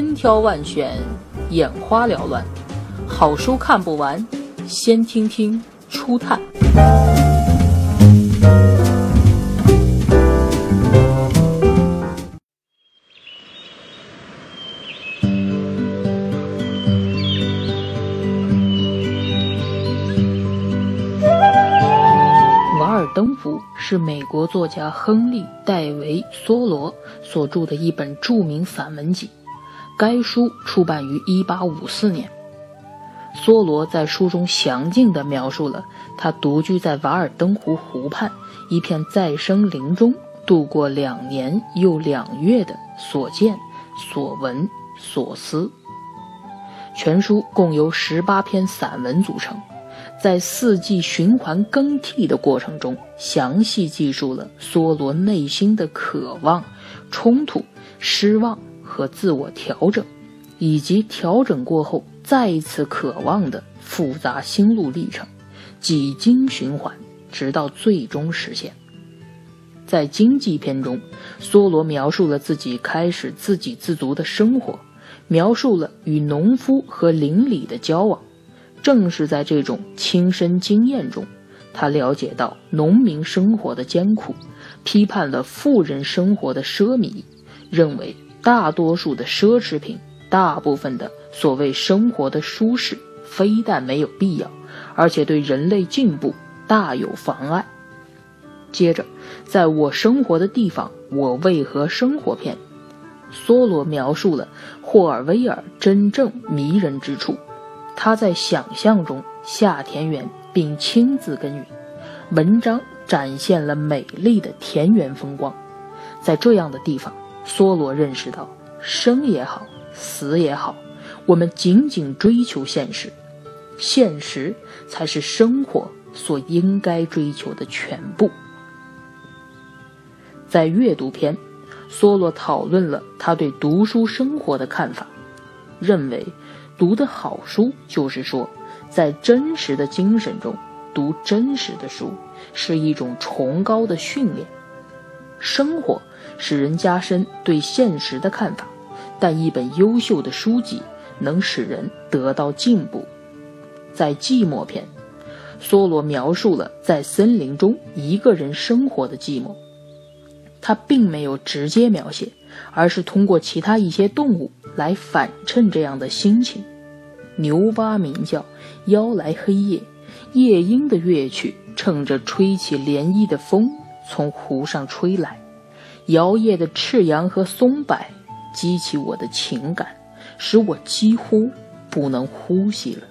千挑万选，眼花缭乱，好书看不完，先听听初探。瓦尔登湖是美国作家亨利·戴维·梭罗所著的一本著名散文集。该书出版于1854年。梭罗在书中详尽地描述了他独居在瓦尔登湖湖畔一片再生林中度过两年又两月的所见、所闻、所思。全书共由十八篇散文组成，在四季循环更替的过程中，详细记述了梭罗内心的渴望、冲突、失望。和自我调整，以及调整过后再一次渴望的复杂心路历程，几经循环，直到最终实现。在经济篇中，梭罗描述了自己开始自给自足的生活，描述了与农夫和邻里的交往。正是在这种亲身经验中，他了解到农民生活的艰苦，批判了富人生活的奢靡，认为。大多数的奢侈品，大部分的所谓生活的舒适，非但没有必要，而且对人类进步大有妨碍。接着，在我生活的地方，我为何生活篇，梭罗描述了霍尔威尔真正迷人之处。他在想象中下田园，并亲自耕耘。文章展现了美丽的田园风光。在这样的地方。梭罗认识到，生也好，死也好，我们仅仅追求现实，现实才是生活所应该追求的全部。在阅读篇，梭罗讨论了他对读书生活的看法，认为读的好书就是说，在真实的精神中读真实的书，是一种崇高的训练。生活使人加深对现实的看法，但一本优秀的书籍能使人得到进步。在寂寞篇，梭罗描述了在森林中一个人生活的寂寞。他并没有直接描写，而是通过其他一些动物来反衬这样的心情。牛蛙鸣叫，邀来黑夜，夜莺的乐曲乘着吹起涟漪的风。从湖上吹来，摇曳的赤杨和松柏激起我的情感，使我几乎不能呼吸了。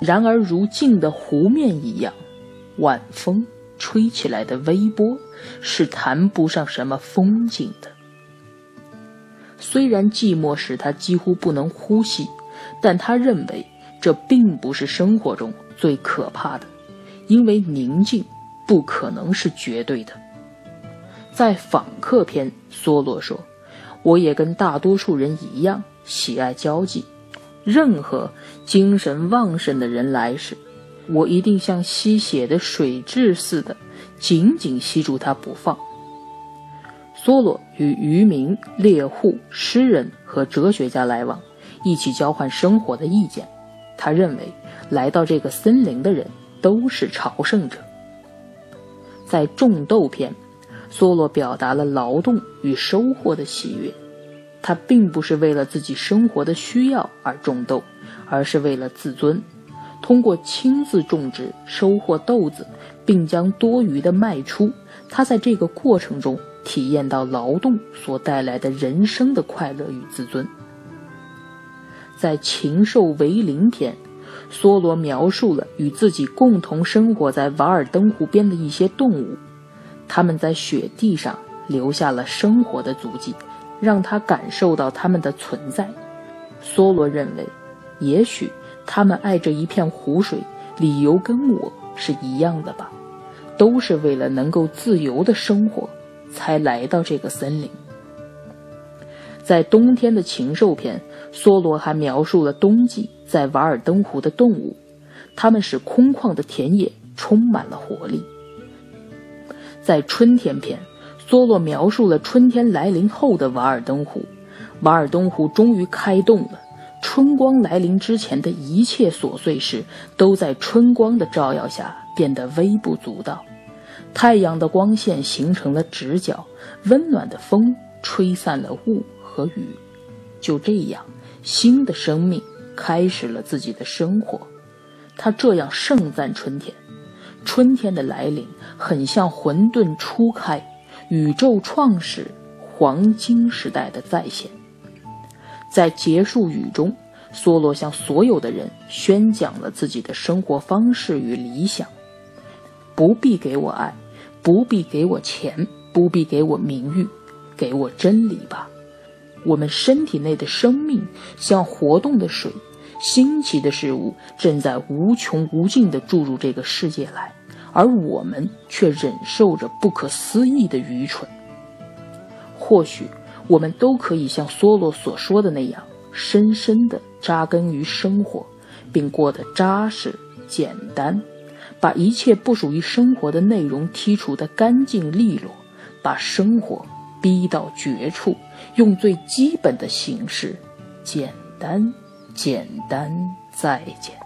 然而，如镜的湖面一样，晚风吹起来的微波是谈不上什么风景的。虽然寂寞使他几乎不能呼吸，但他认为这并不是生活中最可怕的，因为宁静。不可能是绝对的。在访客篇，梭罗说：“我也跟大多数人一样，喜爱交际。任何精神旺盛的人来时，我一定像吸血的水蛭似的，紧紧吸住他不放。”梭罗与渔民、猎户、诗人和哲学家来往，一起交换生活的意见。他认为，来到这个森林的人都是朝圣者。在种豆篇，梭罗表达了劳动与收获的喜悦。他并不是为了自己生活的需要而种豆，而是为了自尊。通过亲自种植、收获豆子，并将多余的卖出，他在这个过程中体验到劳动所带来的人生的快乐与自尊。在禽兽为邻篇。梭罗描述了与自己共同生活在瓦尔登湖边的一些动物，他们在雪地上留下了生活的足迹，让他感受到他们的存在。梭罗认为，也许他们爱这一片湖水，理由跟我是一样的吧，都是为了能够自由的生活，才来到这个森林。在冬天的禽兽篇，梭罗还描述了冬季在瓦尔登湖的动物，它们使空旷的田野充满了活力。在春天篇，梭罗描述了春天来临后的瓦尔登湖，瓦尔登湖终于开动了。春光来临之前的一切琐碎事，都在春光的照耀下变得微不足道。太阳的光线形成了直角，温暖的风吹散了雾和雨。就这样，新的生命开始了自己的生活。他这样盛赞春天：春天的来临，很像混沌初开，宇宙创始，黄金时代的再现。在结束语中，梭罗向所有的人宣讲了自己的生活方式与理想：不必给我爱，不必给我钱，不必给我名誉，给我真理吧。我们身体内的生命像活动的水，新奇的事物正在无穷无尽地注入这个世界来，而我们却忍受着不可思议的愚蠢。或许。我们都可以像梭罗所说的那样，深深地扎根于生活，并过得扎实简单，把一切不属于生活的内容剔除得干净利落，把生活逼到绝处，用最基本的形式，简单，简单再简。